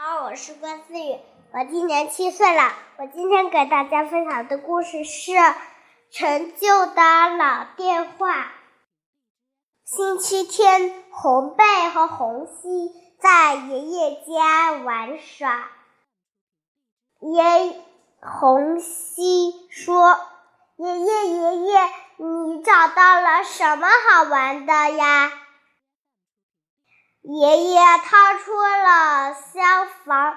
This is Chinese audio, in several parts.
好，我是关思雨，我今年七岁了。我今天给大家分享的故事是《陈旧的老电话》。星期天，红贝和红西在爷爷家玩耍。爷红西说：“爷爷，爷爷，你找到了什么好玩的呀？”爷爷掏出了消防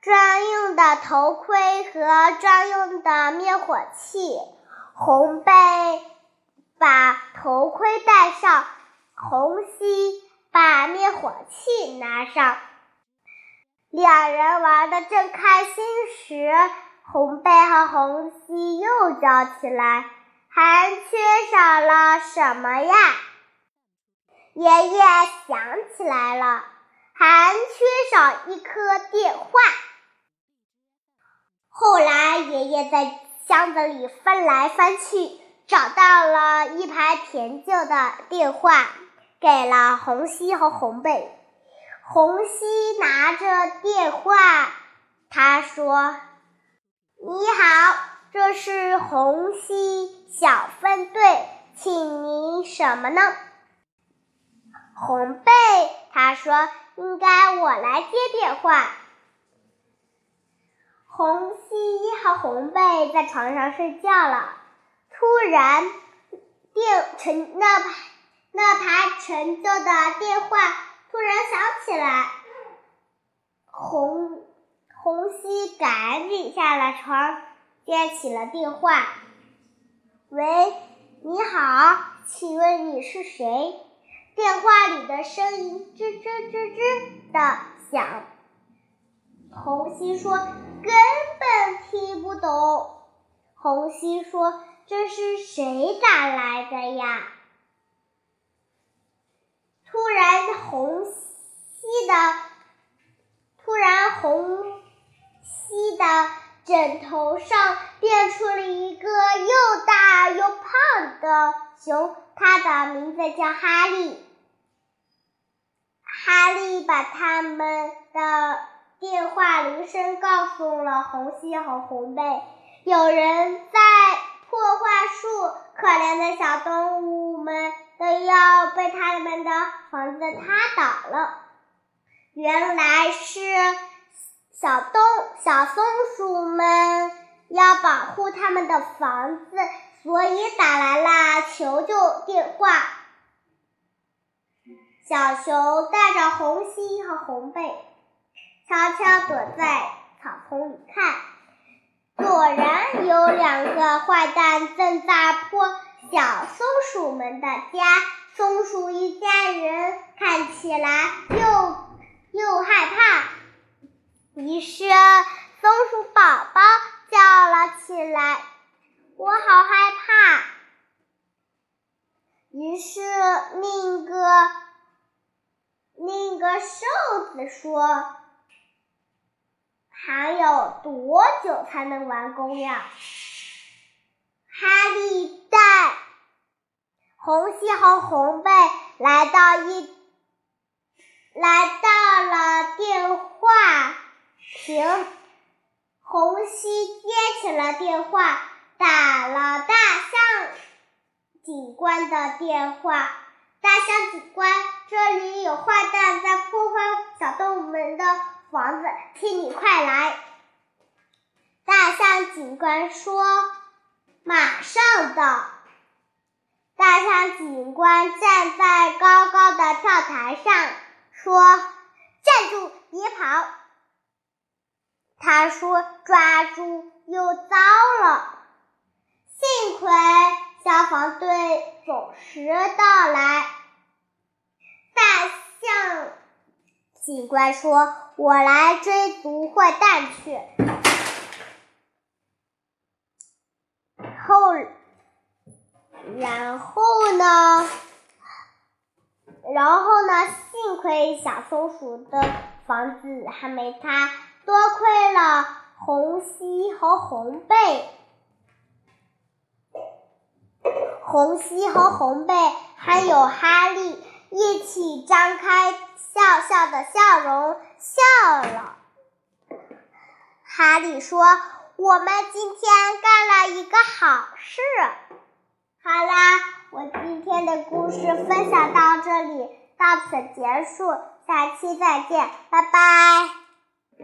专用的头盔和专用的灭火器。红贝把头盔戴上，红西把灭火器拿上。两人玩的正开心时，红贝和红西又叫起来：“还缺少了什么呀？”爷爷想起来了，还缺少一颗电话。后来，爷爷在箱子里翻来翻去，找到了一排陈旧的电话，给了红西和红贝。红西拿着电话，他说：“你好，这是红西小分队，请您什么呢？”红贝，他说：“应该我来接电话。”红西和红贝在床上睡觉了。突然，电陈那那排陈旧的电话突然响起来。红红西赶紧下了床，接起了电话：“喂，你好，请问你是谁？”电话里的声音吱吱吱吱的响，红西说：“根本听不懂。”红西说：“这是谁打来的呀？”突然，红西的突然红西的枕头上变出了一个又大又胖的熊。他的名字叫哈利。哈利把他们的电话铃声告诉了红西和红贝。有人在破坏树，可怜的小动物们都要被他们的房子塌倒了。原来是小动小松鼠们要保护他们的房子。所以打来了求救电话。小熊带着红心和红背，悄悄躲在草丛里看。果然有两个坏蛋正在破小松鼠们的家。松鼠一家人看起来又又害怕，于是松鼠宝宝叫了起来。我好害怕。于是另一个另一个瘦子说：“还有多久才能完工呀？”哈利带红西和红贝来到一来到了电话亭，红西接起了电话。打了大象警官的电话，大象警官，这里有坏蛋在破坏小动物们的房子，请你快来。大象警官说：“马上到。”大象警官站在高高的跳台上，说：“站住，别跑！”他说：“抓住又糟了。”幸亏消防队准时到来。大象警官说：“我来追逐坏蛋去。”后，然后呢？然后呢？幸亏小松鼠的房子还没塌，多亏了红西和红贝。红西和红贝还有哈利一起张开笑笑的笑容，笑了。哈利说：“我们今天干了一个好事。”好啦，我今天的故事分享到这里，到此结束，下期再见，拜拜。